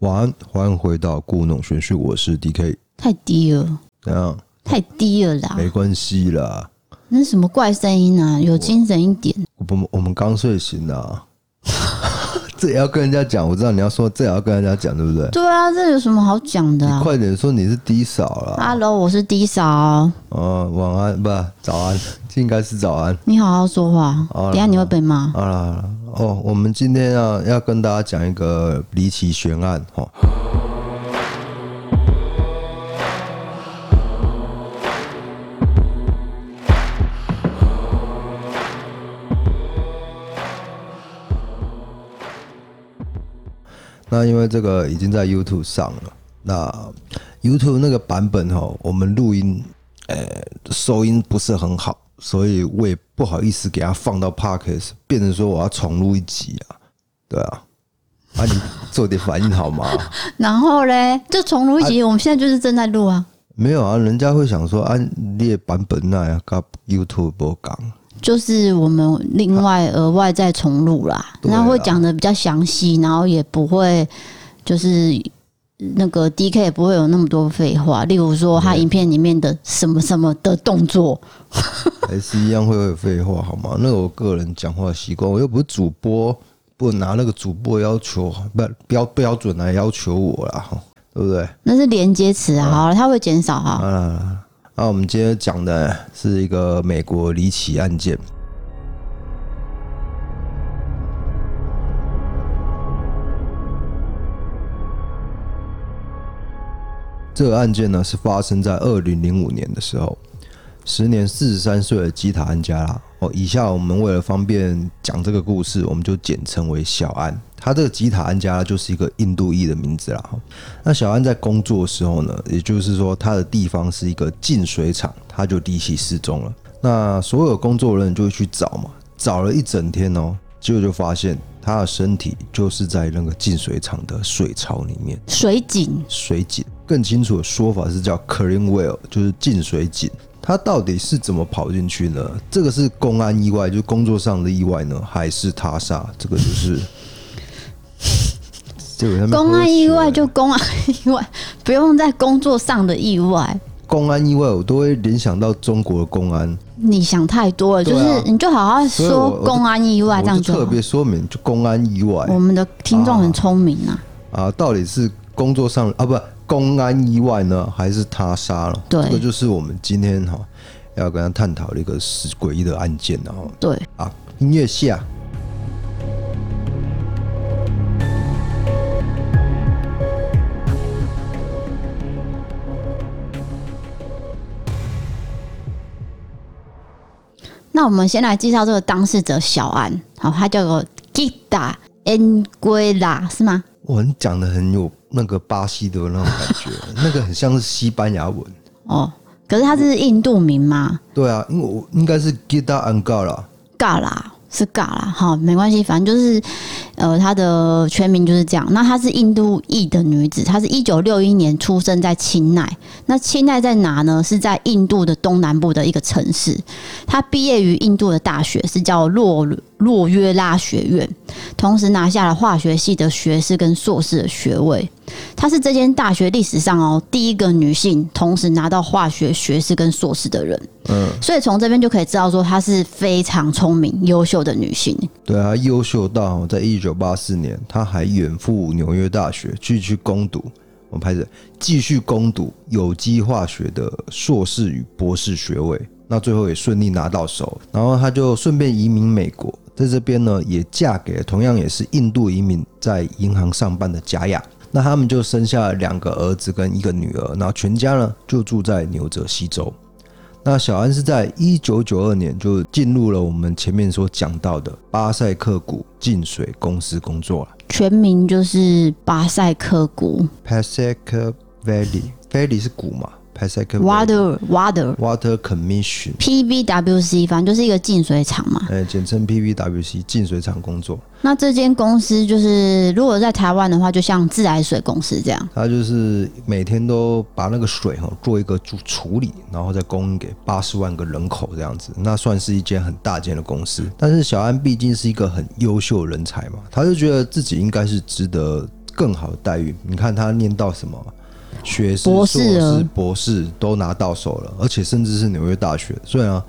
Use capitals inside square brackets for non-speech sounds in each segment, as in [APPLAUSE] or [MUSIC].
晚安，欢迎回到故弄玄虚，我是 DK。太低了，怎样？太低了啦，没关系啦。那是什么怪声音啊？有精神一点。我们我们刚睡醒啊。这也要跟人家讲，我知道你要说这也要跟人家讲，对不对？对啊，这有什么好讲的啊？快点说你是低嫂了。Hello，我是低嫂。哦，晚安不？早安，这应该是早安。你好好说话，等下你会被骂。好了好了。哦，我们今天要要跟大家讲一个离奇悬案哈。那因为这个已经在 YouTube 上了，那 YouTube 那个版本哈，我们录音，呃，收音不是很好。所以我也不好意思给它放到 Podcast，变成说我要重录一集啊，对啊，啊你做点反应好吗？[LAUGHS] 然后嘞，就重录一集，啊，我们现在就是正在录啊。没有啊，人家会想说啊，列版本那样，跟 YouTube 不讲，就是我们另外额外再重录啦，那会讲的比较详细，然后也不会就是。那个 D K 也不会有那么多废话，例如说他影片里面的什么什么的动作，[LAUGHS] 还是一样会有废话好吗？那我个人讲话习惯，我又不是主播，不拿那个主播要求不标标准来要求我啦，对不对？那是连接词啊，好了，它会减少哈。啊，那我们今天讲的是一个美国离奇案件。这个案件呢，是发生在二零零五年的时候，时年四十三岁的基塔安加拉哦。以下我们为了方便讲这个故事，我们就简称为小安。他这个吉塔安加拉就是一个印度裔的名字啦。那小安在工作的时候呢，也就是说他的地方是一个净水厂，他就离奇失踪了。那所有工作人员就会去找嘛，找了一整天哦，结果就发现他的身体就是在那个净水厂的水槽里面，水井，水井。更清楚的说法是叫 clean well，就是净水井。它到底是怎么跑进去呢？这个是公安意外，就是工作上的意外呢，还是他杀？这个就是 [LAUGHS] 公安意外，就公安意外，不用在工作上的意外。公安意外，我都会联想到中国的公安。你想太多了，就是你就好好说公安意外这样子。特别说明，就公安意外。我们的听众很聪明啊。啊，到底是工作上啊，不？公安意外呢，还是他杀了？对，这个就是我们今天哈要跟他探讨的一个是诡异的案件的哈。对啊，音乐下。那我们先来介绍这个当事者小安，好，他叫做 Gita Anguilla，是吗？我你讲的很有。那个巴西的那种感觉，[LAUGHS] 那个很像是西班牙文哦。可是他是印度名吗？对啊，因为我应该是 Gita Angala。g a l a。是尬啦，好，没关系，反正就是，呃，她的全名就是这样。那她是印度裔的女子，她是一九六一年出生在钦奈。那钦奈在哪呢？是在印度的东南部的一个城市。她毕业于印度的大学，是叫洛洛约拉学院，同时拿下了化学系的学士跟硕士的学位。她是这间大学历史上哦第一个女性同时拿到化学学士跟硕士的人。嗯，所以从这边就可以知道说她是非常聪明、优秀的女性。对啊，优秀到在一九九八四年，他还远赴纽约大学继续攻读。我们拍着继续攻读有机化学的硕士与博士学位。那最后也顺利拿到手，然后他就顺便移民美国，在这边呢也嫁给了同样也是印度移民，在银行上班的贾亚。那他们就生下了两个儿子跟一个女儿，然后全家呢就住在纽泽西州。那小安是在一九九二年就进入了我们前面所讲到的巴塞克谷净水公司工作了。全名就是巴塞克谷。Passaic Valley，Valley 是谷嘛？Water Water Water Commission PVWC，反正就是一个净水厂嘛。哎，简称 PVWC 净水厂工作。那这间公司就是，如果在台湾的话，就像自来水公司这样。它就是每天都把那个水哈做一个处处理，然后再供应给八十万个人口这样子。那算是一间很大间的公司。但是小安毕竟是一个很优秀的人才嘛，他就觉得自己应该是值得更好的待遇。你看他念到什么学士、博士硕士、博士都拿到手了，而且甚至是纽约大学。所以啊，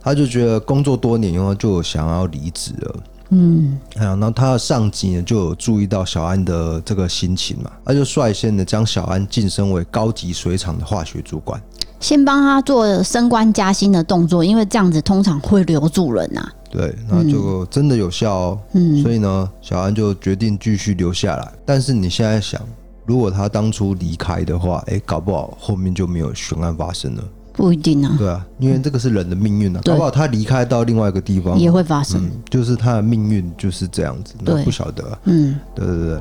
他就觉得工作多年以后就想要离职了。嗯，哎呀，那他的上级呢就有注意到小安的这个心情嘛，他就率先的将小安晋升为高级水厂的化学主管，先帮他做升官加薪的动作，因为这样子通常会留住人呐、啊。对，那就真的有效哦。嗯，所以呢，小安就决定继续留下来。但是你现在想，如果他当初离开的话，哎，搞不好后面就没有悬案发生了。不一定啊，对啊，因为这个是人的命运啊，搞不好他离开到另外一个地方也会发生，嗯，就是他的命运就是这样子，那不晓得啊，嗯，对对对。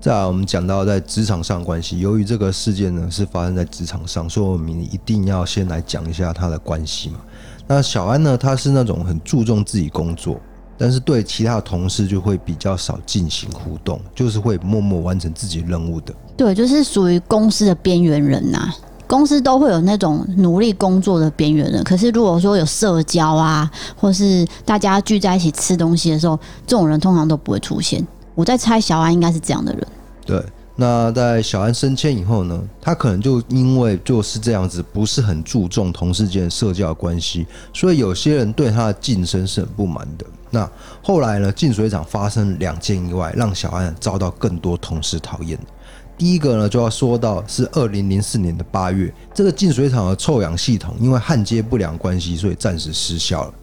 再来，我们讲到在职场上关系，由于这个事件呢是发生在职场上，所以我们一定要先来讲一下他的关系嘛。那小安呢，他是那种很注重自己工作。但是对其他的同事就会比较少进行互动，就是会默默完成自己任务的。对，就是属于公司的边缘人呐、啊。公司都会有那种努力工作的边缘人，可是如果说有社交啊，或是大家聚在一起吃东西的时候，这种人通常都不会出现。我在猜小安应该是这样的人。对。那在小安升迁以后呢，他可能就因为就是这样子，不是很注重同事间社交关系，所以有些人对他的晋升是很不满的。那后来呢，净水厂发生两件意外，让小安遭到更多同事讨厌。第一个呢，就要说到是二零零四年的八月，这个净水厂的臭氧系统因为焊接不良关系，所以暂时失效了。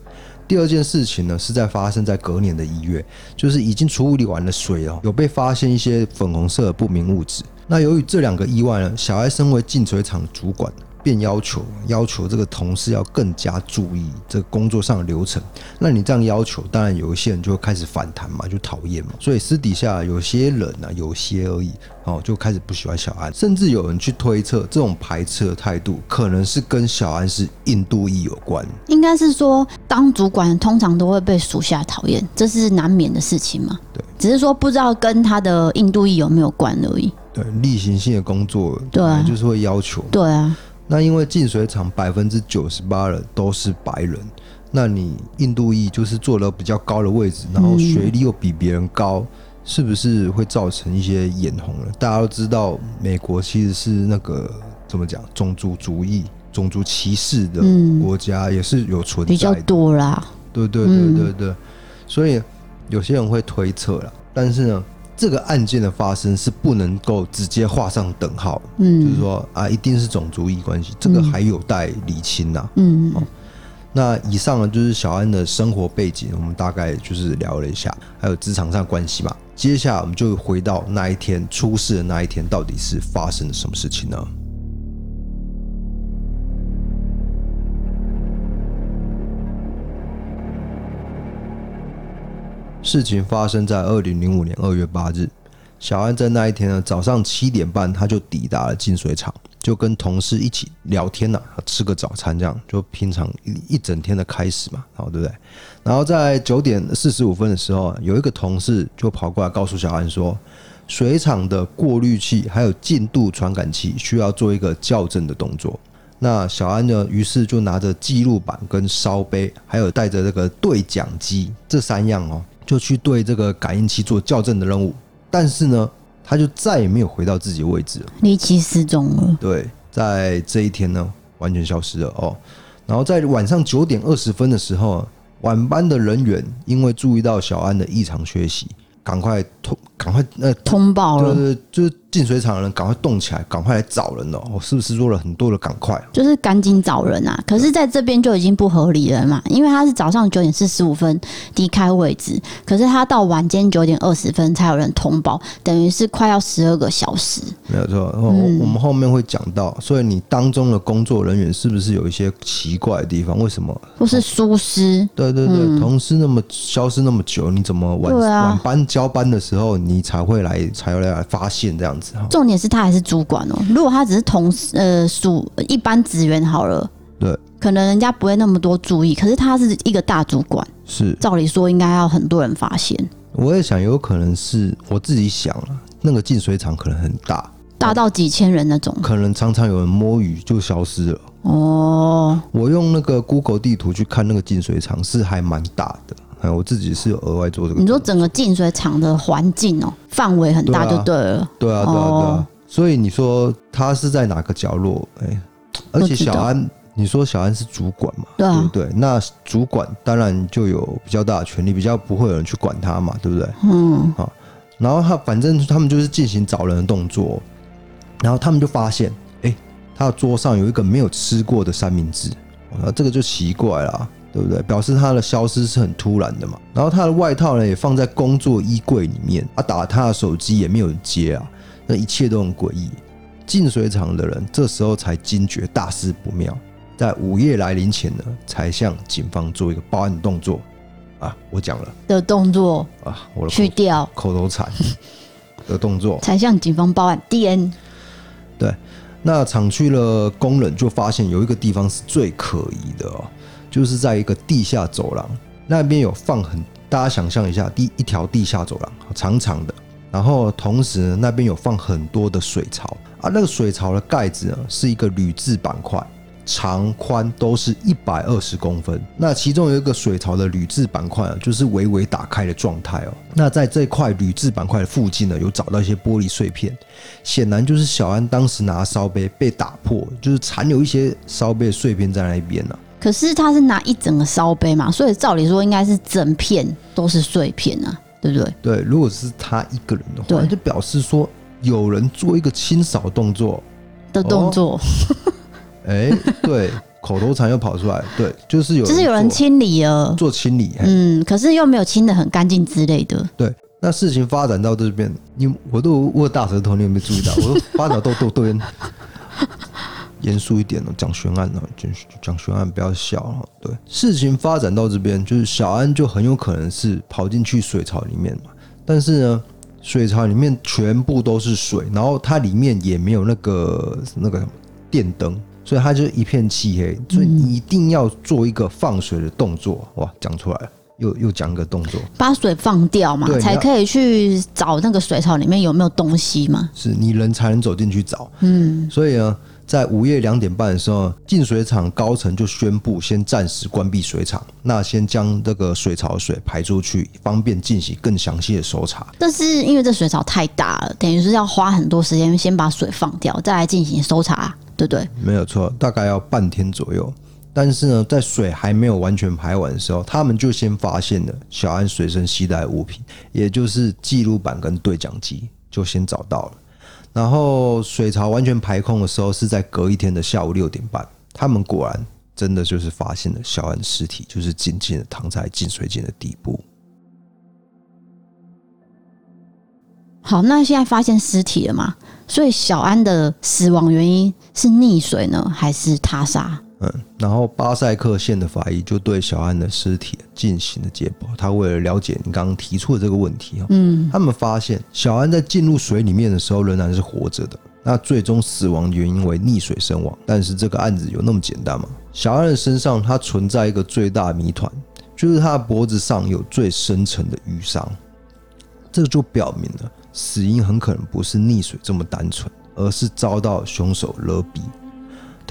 第二件事情呢，是在发生在隔年的一月，就是已经处理完的水哦，有被发现一些粉红色的不明物质。那由于这两个意外呢，小艾身为净水厂主管。便要求要求这个同事要更加注意这个工作上的流程。那你这样要求，当然有一些人就会开始反弹嘛，就讨厌嘛。所以私底下有些人呢、啊，有些而已哦，就开始不喜欢小安，甚至有人去推测，这种排斥的态度可能是跟小安是印度裔有关。应该是说，当主管通常都会被属下讨厌，这是难免的事情嘛。对，只是说不知道跟他的印度裔有没有关而已。对，例行性的工作，对、啊，就是会要求。对啊。那因为净水厂百分之九十八的都是白人，那你印度裔就是坐了比较高的位置，然后学历又比别人高，是不是会造成一些眼红了？大家都知道，美国其实是那个怎么讲，种族主义、种族歧视的国家，也是有存在的，比较多啦。对对对对对，所以有些人会推测了，但是呢。这个案件的发生是不能够直接画上等号，嗯，就是说啊，一定是种族义关系，这个还有待理清呐、啊，嗯，哦，那以上呢就是小安的生活背景，我们大概就是聊了一下，还有职场上关系嘛。接下来我们就回到那一天出事的那一天，到底是发生了什么事情呢？事情发生在二零零五年二月八日，小安在那一天呢早上七点半，他就抵达了净水厂，就跟同事一起聊天呐、啊，吃个早餐，这样就平常一一整天的开始嘛，好对不对？然后在九点四十五分的时候，有一个同事就跑过来告诉小安说，水厂的过滤器还有进度传感器需要做一个校正的动作。那小安呢，于是就拿着记录板跟烧杯，还有带着这个对讲机这三样哦。就去对这个感应器做校正的任务，但是呢，他就再也没有回到自己的位置了，离奇失踪了。对，在这一天呢，完全消失了哦。然后在晚上九点二十分的时候，晚班的人员因为注意到小安的异常缺席，赶快通，赶快呃通报了，就是就是。净水厂的人赶快动起来，赶快来找人哦！我是不是做了很多的赶快？就是赶紧找人啊！可是在这边就已经不合理了嘛，因为他是早上九点四十五分离开位置，可是他到晚间九点二十分才有人通报，等于是快要十二个小时。没有错，嗯，我们后面会讲到，所以你当中的工作人员是不是有一些奇怪的地方？为什么？不是疏失？对对对，嗯，同事那么消失那么久，你怎么晚晚班交班的时候你才会来才会来发现这样子？重点是他还是主管哦。如果他只是同事，呃，属一般职员好了，对，可能人家不会那么多注意。可是他是一个大主管，是照理说应该要很多人发现。我也想，有可能是我自己想了，那个净水厂可能很大，大到几千人那种，可能常常有人摸鱼就消失了。哦，我用那个 Google 地图去看那个净水厂是还蛮大的。哎，我自己是有额外做这个。你说整个净水厂的环境哦，范围很大就对了。对啊，对啊，对啊。哦、所以你说他是在哪个角落？哎，而且小安，你说小安是主管嘛？对啊，对不对？那主管当然就有比较大的权力，比较不会有人去管他嘛，对不对？嗯。好，然后他反正他们就是进行找人的动作，然后他们就发现，哎，他的桌上有一个没有吃过的三明治，那这个就奇怪了。对不对？表示他的消失是很突然的嘛。然后他的外套呢也放在工作衣柜里面，他打他的手机也没有人接啊，那一切都很诡异。净水厂的人这时候才惊觉大事不妙，在午夜来临前呢，才向警方做一个报案动作啊。我讲了的动作啊，我的去掉口头禅的动作，才向警方报案。D N 对，那厂区的工人就发现有一个地方是最可疑的哦。就是在一个地下走廊那边有放很，大家想象一下，第一条地下走廊长长的，然后同时呢那边有放很多的水槽啊，那个水槽的盖子呢是一个铝制板块，长宽都是一百二十公分。那其中有一个水槽的铝制板块啊，就是微微打开的状态哦。那在这块铝制板块的附近呢，有找到一些玻璃碎片，显然就是小安当时拿烧杯被打破，就是残留一些烧杯碎片在那边呢。可是他是拿一整个烧杯嘛，所以照理说应该是整片都是碎片啊，对不对？对，如果是他一个人的话，对就表示说有人做一个清扫动作的动作。哎、哦，对，口头禅又跑出来，对，就是有，就是有人清理了，做清理，嗯，可是又没有清的很干净之类的。对，那事情发展到这边，你我都握大舌头，你有没有注意到？我都发展到都都都。严肃一点哦，讲悬案呢，就讲悬案，不要笑了。对，事情发展到这边，就是小安就很有可能是跑进去水槽里面嘛。但是呢，水槽里面全部都是水，然后它里面也没有那个那个电灯，所以它就一片漆黑。所以你一定要做一个放水的动作。哇，讲出来了，又又讲个动作，把水放掉嘛，才可以去找那个水槽里面有没有东西嘛。是你人才能走进去找。嗯，所以呢。在午夜两点半的时候，净水厂高层就宣布先暂时关闭水厂，那先将这个水槽水排出去，方便进行更详细的搜查。但是因为这水槽太大了，等于是要花很多时间先把水放掉，再来进行搜查，对不对？没有错，大概要半天左右。但是呢，在水还没有完全排完的时候，他们就先发现了小安随身携带物品，也就是记录板跟对讲机，就先找到了。然后水槽完全排空的时候是在隔一天的下午六点半，他们果然真的就是发现了小安尸体，就是紧紧的躺在净水间的底部。好，那现在发现尸体了吗？所以小安的死亡原因是溺水呢，还是他杀？嗯，然后巴塞克县的法医就对小安的尸体进行了解剖。他为了了解你刚刚提出的这个问题，嗯，他们发现小安在进入水里面的时候仍然是活着的。那最终死亡原因为溺水身亡。但是这个案子有那么简单吗？小安的身上它存在一个最大谜团，就是他的脖子上有最深层的淤伤。这就表明了死因很可能不是溺水这么单纯，而是遭到凶手勒毙。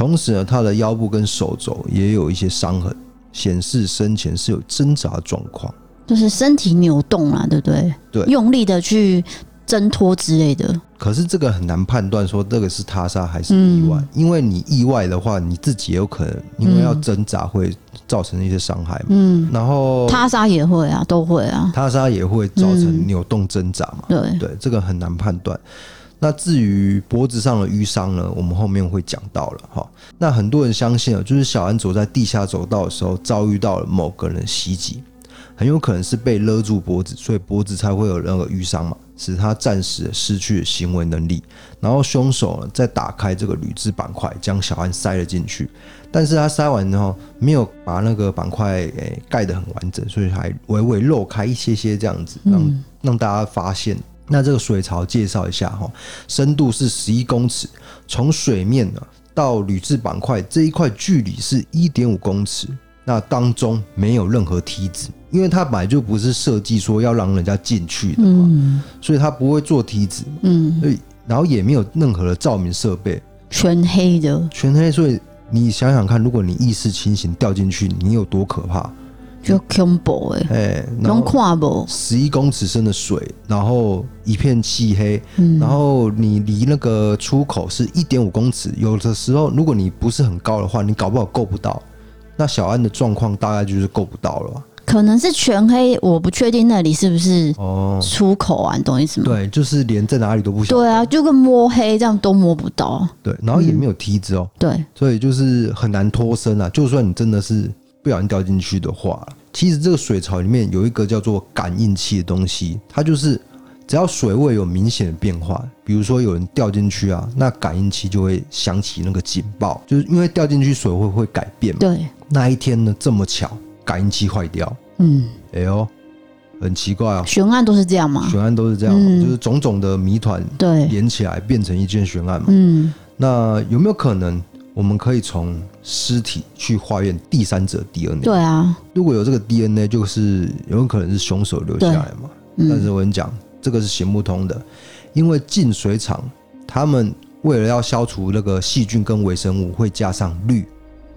同时呢，他的腰部跟手肘也有一些伤痕，显示生前是有挣扎状况，就是身体扭动啊，对不对？对，用力的去挣脱之类的。可是这个很难判断说这个是他杀还是意外，嗯、因为你意外的话，你自己也有可能因为要挣扎会造成一些伤害嘛。嗯，然后他杀也会啊，都会啊，他杀也会造成扭动挣扎嘛。嗯、对对，这个很难判断。那至于脖子上的淤伤呢？我们后面会讲到了哈。那很多人相信啊，就是小安走在地下走道的时候，遭遇到了某个人袭击，很有可能是被勒住脖子，所以脖子才会有那个淤伤嘛，使他暂时失去了行为能力。然后凶手呢，再打开这个铝制板块，将小安塞了进去。但是他塞完之后，没有把那个板块诶盖得很完整，所以还微微漏开一些些这样子，让让大家发现。那这个水槽介绍一下哈，深度是十一公尺，从水面呢到铝制板块这一块距离是一点五公尺，那当中没有任何梯子，因为它本来就不是设计说要让人家进去的嘛，所以它不会做梯子，嗯，所以然后也没有任何的照明设备，全黑的，全黑，所以你想想看，如果你意识清醒掉进去，你有多可怕？就恐怖哎，哎，能看不？十一公尺深的水，然后一片漆黑，嗯然后你离那个出口是一点五公尺，有的时候如果你不是很高的话，你搞不好够不到。那小安的状况大概就是够不到了。可能是全黑，我不确定那里是不是哦，出口啊，你懂意思吗？对，就是连在哪里都不晓得。对啊，就跟摸黑这样都摸不到。对，然后也没有梯子哦，对，所以就是很难脱身啊。就算你真的是不小心掉进去的话，其实这个水槽里面有一个叫做感应器的东西，它就是只要水位有明显的变化，比如说有人掉进去啊，那感应器就会响起那个警报，就是因为掉进去水位会改变嘛。对，那一天呢，这么巧，感应器坏掉，嗯，哎呦，很奇怪哦。悬案都是这样嘛？悬案都是这样，嗯就是种种的谜团对，连起来变成一件悬案嘛。嗯，那有没有可能，我们可以从尸体去化验第三者 DNA？对啊，如果有这个 DNA，就是有可能是凶手留下来嘛？但是嗯，我跟你讲，这个是行不通的，因为净水厂他们为了要消除那个细菌跟微生物，会加上氯。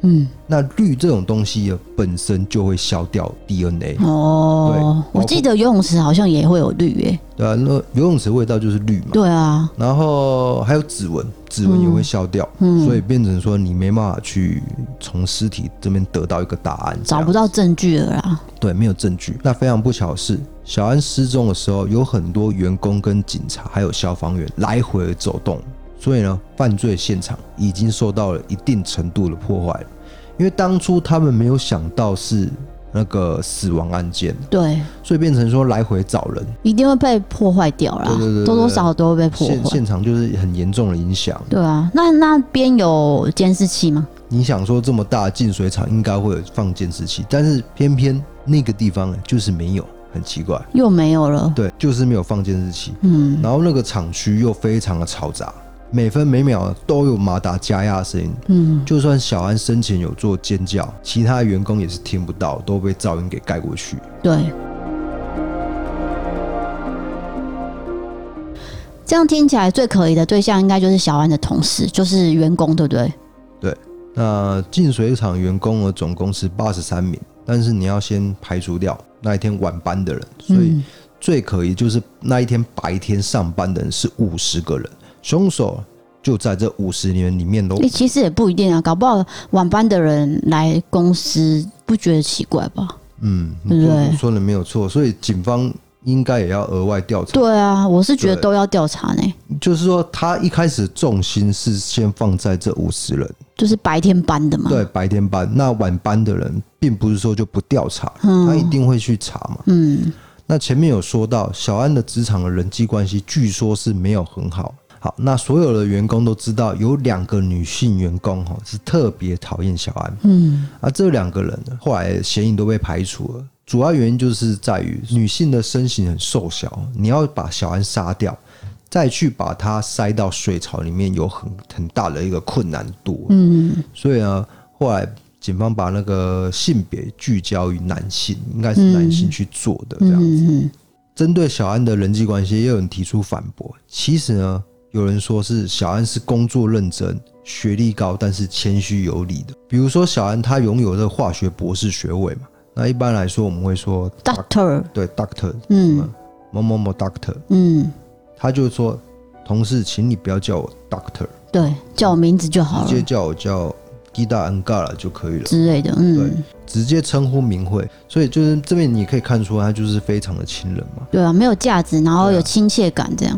嗯，那氯这种东西本身就会消掉 DNA，哦对，我记得游泳池好像也会有氯诶。对啊，那游泳池味道就是氯嘛。对啊，然后还有指纹，指纹也会消掉，嗯所以变成说你没办法去从尸体这边得到一个答案，找不到证据了啦。对，没有证据。那非常不巧的是，小安失踪的时候，有很多员工跟警察还有消防员来回走动，所以呢，犯罪现场已经受到了一定程度的破坏了。因为当初他们没有想到是那个死亡案件，对，所以变成说来回找人，一定会被破坏掉啦，对对对对多多少少都会被破坏。现现场就是很严重的影响。对啊，那那边有监视器吗？你想说这么大的净水厂应该会有放监视器，但是偏偏那个地方就是没有，很奇怪。又没有了。对，就是没有放监视器。嗯，然后那个厂区又非常的嘈杂，每分每秒都有马达加压的声音。嗯，就算小安生前有做尖叫，其他员工也是听不到，都被噪音给盖过去。对。这样听起来最可疑的对象应该就是小安的同事，就是员工，对不对？对那净水厂员工的，总共是八十三名，但是你要先排除掉那一天晚班的人，所以嗯最可疑就是那一天白天上班的人是五十个人，凶手就在这五十年里面喽诶、。其实也不一定啊，搞不好晚班的人来公司不觉得奇怪吧？嗯，对不对说的没有错，所以警方应该也要额外调查。对啊，我是觉得都要调查呢，就是说，他一开始重心是先放在这五十人，就是白天班的嘛。对，白天班。那晚班的人，并不是说就不调查，嗯他一定会去查嘛。嗯，那前面有说到，小安的职场的人际关系，据说是没有很好。好，那所有的员工都知道，有两个女性员工哈是特别讨厌小安。嗯，啊这两个人呢，后来嫌疑都被排除了。主要原因就是在于女性的身形很瘦小，你要把小安杀掉，再去把她塞到水槽里面，有很很大的一个困难度。嗯，所以呢，后来警方把那个性别聚焦于男性，应该是男性去做的这样子。嗯，针对小安的人际关系，也有人提出反驳。其实呢，有人说是小安是工作认真、学历高，但是谦虚有礼的。比如说小安他拥有这个化学博士学位嘛，那一般来说我们会说 Doctor，对 doctor，嗯某某某 doctor，嗯，他就说同事，请你不要叫我 doctor，对，叫我名字就好了直接叫我叫 Gida Angara 就可以了。之类的。嗯对嗯，，直接称呼名讳，所以就是这边你可以看出他就是非常的亲人嘛。对啊，没有架子，然后有亲切感，这样。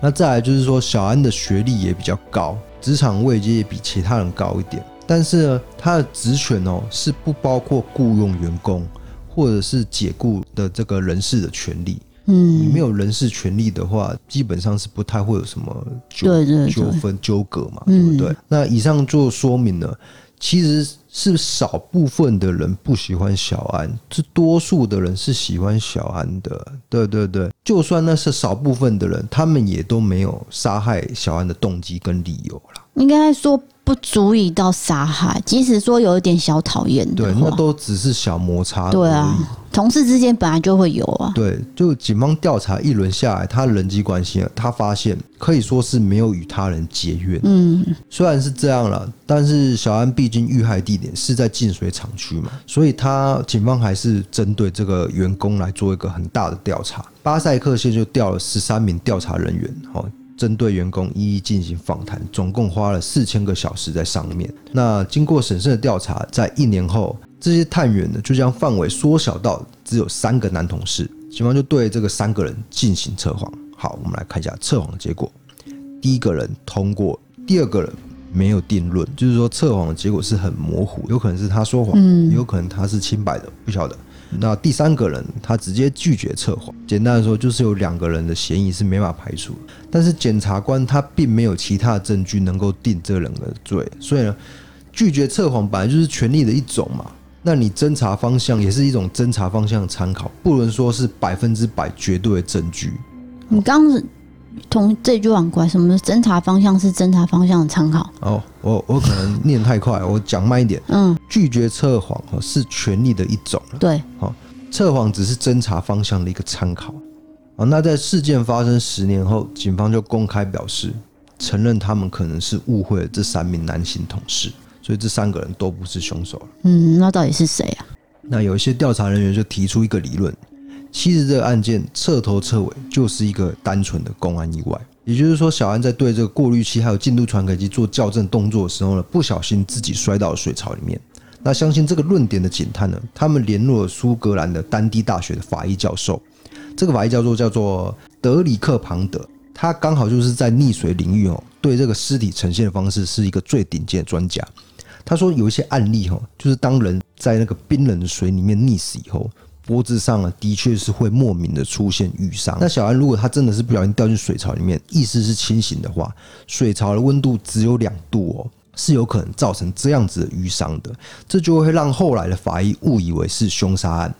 那再来就是说，小安的学历也比较高，职场位阶也比其他人高一点。但是呢，他的职权哦是不包括雇佣员工或者是解雇的这个人事的权利。嗯你嗯，没有人事权利的话，基本上是不太会有什么纠纠纷纠葛嘛，对嗯不对？那以上就说明了，其实是少部分的人不喜欢小安，是多数的人是喜欢小安的。对对对，就算那是少部分的人，他们也都没有杀害小安的动机跟理由啦。应该说不足以到杀害，即使说有一点小讨厌，对，那都只是小摩擦。对啊，同事之间本来就会有啊。对，就警方调查一轮下来，他人际关系，他发现可以说是没有与他人结怨。嗯，虽然是这样了，但是小安毕竟遇害地点是在净水厂区嘛，所以他警方还是针对这个员工来做一个很大的调查。巴塞克县就调了十三名调查人员，哦。针对员工一一进行访谈，总共花了四千个小时在上面。那经过审慎的调查，在一年后，这些探员呢就将范围缩小到只有三个男同事。警方就对这个三个人进行测谎。好，我们来看一下测谎的结果。第一个人通过，第二个人没有定论，就是说测谎的结果是很模糊，有可能是他说谎，有可能他是清白的，不晓得。那第三个人他直接拒绝测谎，简单的说就是有两个人的嫌疑是没法排除，但是检察官他并没有其他证据能够定这两个罪，所以呢，拒绝测谎本来就是权利的一种嘛，那你侦查方向也是一种侦查方向的参考，不能说是百分之百绝对的证据。你刚刚。同这句很怪，什么侦查方向是侦查方向的参考？哦，我我可能念太快，我讲慢一点。嗯，拒绝测谎是权利的一种。对，好，测谎只是侦查方向的一个参考。啊，那在事件发生十年后，警方就公开表示，承认他们可能是误会了这三名男性同事，所以这三个人都不是凶手。嗯，那到底是谁啊？那有一些调查人员就提出一个理论。其实这个案件彻头彻尾就是一个单纯的公安意外，也就是说，小安在对这个过滤器还有进度传感器做校正动作的时候呢，不小心自己摔到了水槽里面。那相信这个论点的警探呢，他们联络了苏格兰的丹迪大学的法医教授，这个法医教授叫做德里克庞德，他刚好就是在溺水领域哦，对这个尸体呈现的方式是一个最顶尖的专家。他说有一些案例哈，就是当人在那个冰冷的水里面溺死以后。脖子上啊，的确是会莫名的出现瘀伤。那小安如果他真的是不小心掉进水槽里面，意识是清醒的话，水槽的温度只有两度哦，是有可能造成这样子的瘀伤的。这就会让后来的法医误以为是凶杀案。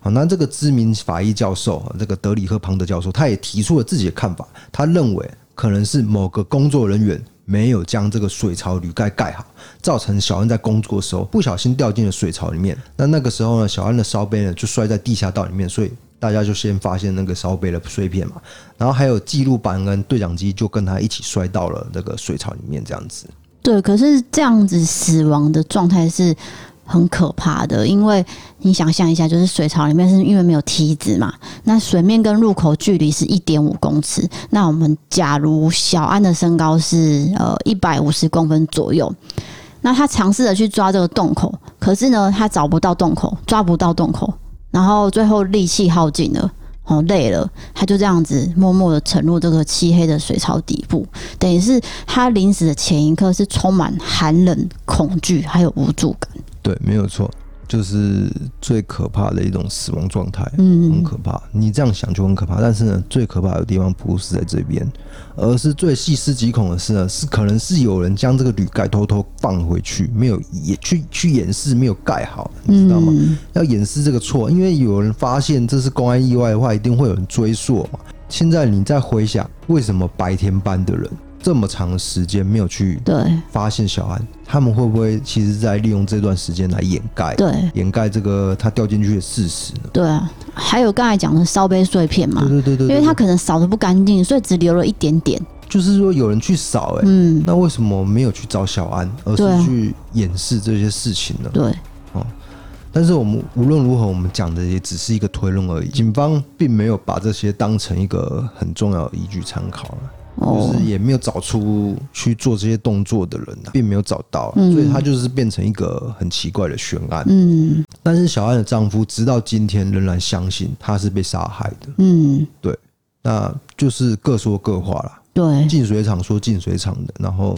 好，那这个知名法医教授，这个德里克庞德教授，他也提出了自己的看法，他认为可能是某个工作人员。没有将这个水槽铝盖盖好，造成小安在工作的时候不小心掉进了水槽里面。那那个时候呢，小安的烧杯呢就摔在地下道里面，所以大家就先发现那个烧杯的碎片嘛。然后还有记录板跟对讲机就跟他一起摔到了那个水槽里面，这样子。对，可是这样子死亡的状态是。很可怕的，因为你想象一下，就是水槽里面是因为没有梯子嘛，那水面跟入口距离是一点五公尺。那我们假如小安的身高是呃一百五十公分左右，那他尝试着去抓这个洞口，可是呢，他找不到洞口，抓不到洞口，然后最后力气耗尽了，好累了，他就这样子默默的沉入这个漆黑的水槽底部，等于是他临死的前一刻是充满寒冷、恐惧还有无助感。对，没有错，就是最可怕的一种死亡状态，嗯，很可怕。你这样想就很可怕，但是呢，最可怕的地方不是在这边，而是最细思极恐的是呢，是可能是有人将这个铝盖偷偷放回去，没有也去去掩饰，没有盖好，你知道吗？嗯、要掩饰这个错，因为有人发现这是公安意外的话，一定会有人追溯嘛。现在你再回想，为什么白天班的人？这么长的时间没有去发现小安，他们会不会其实在利用这段时间来掩盖？对，掩盖这个他掉进去的事实呢？对啊，还有刚才讲的烧杯碎片嘛？对对对对，对，因为他可能扫的不干净，所以只留了一点点。就是说有人去扫，哎，嗯，那为什么没有去找小安，而是去掩饰这些事情呢？对，哦，但是我们无论如何，我们讲的也只是一个推论而已，警方并没有把这些当成一个很重要的依据参考了。就是也没有找出去做这些动作的人啊，并没有找到，所以他就是变成一个很奇怪的悬案。嗯，但是小安的丈夫直到今天仍然相信他是被杀害的。嗯，对，那就是各说各话了。对，进水厂说进水厂的，然后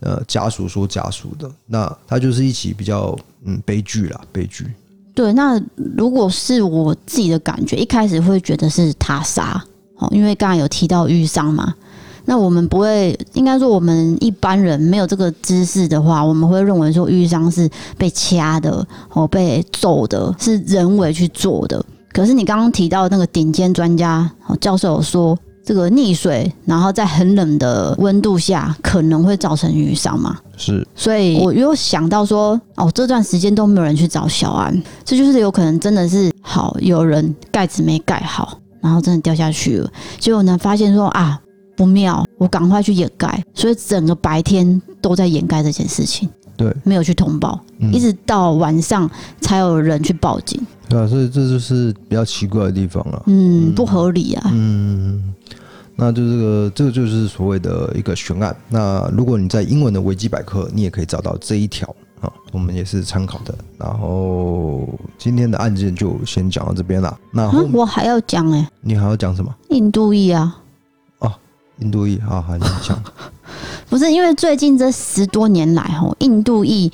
呃家属说家属的，那他就是一起比较嗯悲剧啦，悲剧。对，那如果是我自己的感觉，一开始会觉得是他杀，哦，因为刚才有提到遇伤嘛。那我们不会，应该说我们一般人没有这个知识的话，我们会认为说淤伤是被掐的，哦被揍的，是人为去做的。可是你刚刚提到那个顶尖专家教授有说，这个溺水，然后在很冷的温度下可能会造成淤伤嘛？是，所以我又想到说，哦，这段时间都没有人去找小安，这就是有可能真的是好有人盖子没盖好，然后真的掉下去了。结果呢，发现说啊不妙，我赶快去掩盖，所以整个白天都在掩盖这件事情，对，没有去通报，嗯、一直到晚上才有人去报警。对啊，所以这就是比较奇怪的地方了。嗯，不合理啊。嗯，那就这个，这个就是所谓的一个悬案。那如果你在英文的维基百科，你也可以找到这一条啊，我们也是参考的。然后今天的案件就先讲到这边了。那、嗯、我还要讲哎、欸，你还要讲什么？印度裔啊。印度裔，好好，你讲。[LAUGHS] 不是因为最近这十多年来，吼，印度裔。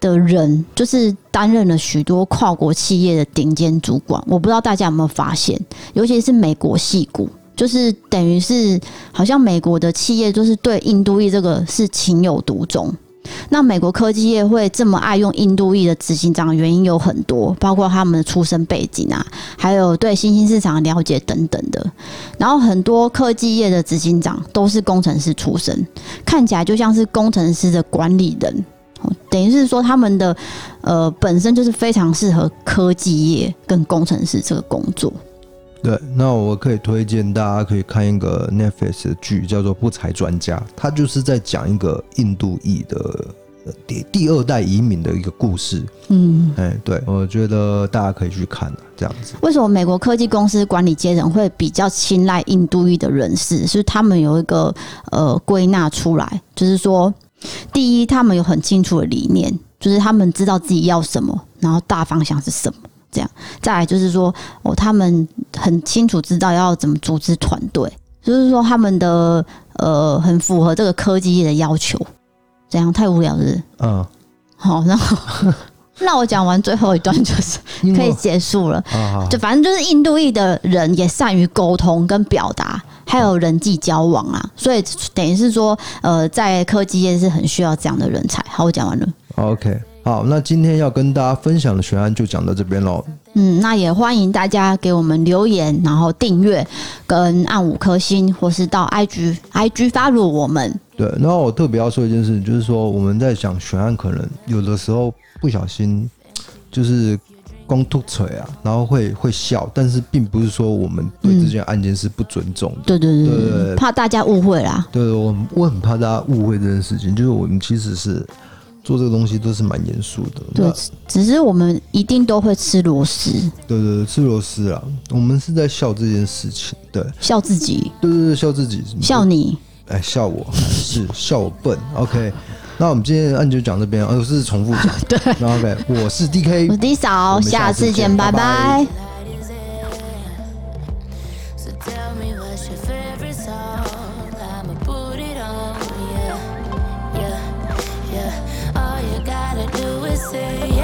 的人就是担任了许多跨国企业的顶尖主管，我不知道大家有没有发现，尤其是美国系股，就是等于是好像美国的企业就是对印度裔这个是情有独钟。那美国科技业会这么爱用印度裔的执行长，原因有很多，包括他们的出身背景啊，还有对新兴市场的了解等等的。然后很多科技业的执行长都是工程师出身，看起来就像是工程师的管理人。等于是说，他们的呃本身就是非常适合科技业跟工程师这个工作。对，那我可以推荐大家可以看一个 Netflix 的剧，叫做《不才专家》，他就是在讲一个印度裔的第第二代移民的一个故事。嗯，哎，对，我觉得大家可以去看这样子。为什么美国科技公司管理阶层会比较青睐印度裔的人士？是他们有一个呃归纳出来，就是说。第一，他们有很清楚的理念，就是他们知道自己要什么，然后大方向是什么，这样。再来就是说，哦，他们很清楚知道要怎么组织团队，就是说他们的呃很符合这个科技业的要求。这样太无聊了？嗯。好，然后 [LAUGHS] 那我讲完最后一段就是可以结束了。就反正就是印度裔的人也善于沟通跟表达。还有人际交往啊，所以等于是说，呃，在科技业是很需要这样的人才。好，我讲完了。OK，好，那今天要跟大家分享的悬案就讲到这边喽。嗯，那也欢迎大家给我们留言，然后订阅跟按五颗星，或是到 IG IG follow 我们。对，然后我特别要说一件事，就是说我们在讲悬案，可能有的时候不小心就是。光吐嘴啊，然后会会笑，但是并不是说我们对这件案件是不尊重的。对对对对，对怕大家误会啦。对，我我很怕大家误会这件事情，就是我们其实是做这个东西都是蛮严肃的。对，只是我们一定都会吃螺丝。对对对，吃螺丝啊，我们是在笑这件事情，对，笑自己。对对对，笑自己，笑你。哎，笑我是笑我笨。OK。那我们今天的案就讲这边，而是重复讲。[LAUGHS] 对，OK，我是 DK，我是 D 嫂，下次见，拜拜。拜拜 say.